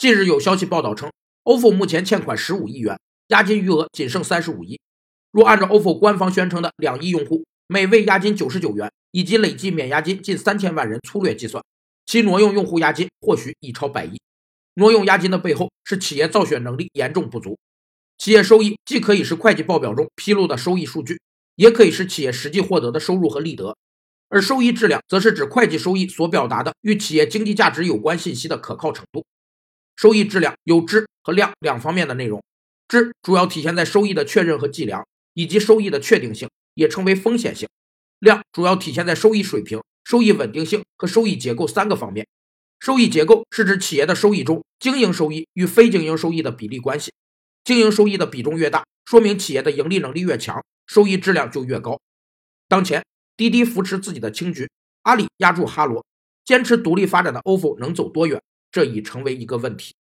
近日有消息报道称，ofo 目前欠款十五亿元，押金余额仅剩三十五亿。若按照 ofo 官方宣称的两亿用户每位押金九十九元，以及累计免押金近三千万人粗略计算，其挪用用户押金或许已超百亿。挪用押金的背后是企业造血能力严重不足。企业收益既可以是会计报表中披露的收益数据，也可以是企业实际获得的收入和利得。而收益质量则是指会计收益所表达的与企业经济价值有关信息的可靠程度。收益质量有质和量两方面的内容，质主要体现在收益的确认和计量，以及收益的确定性，也称为风险性；量主要体现在收益水平、收益稳定性和收益结构三个方面。收益结构是指企业的收益中经营收益与非经营收益的比例关系，经营收益的比重越大，说明企业的盈利能力越强，收益质量就越高。当前，滴滴扶持自己的青桔，阿里压住哈罗，坚持独立发展的 ofo 能走多远？这已成为一个问题。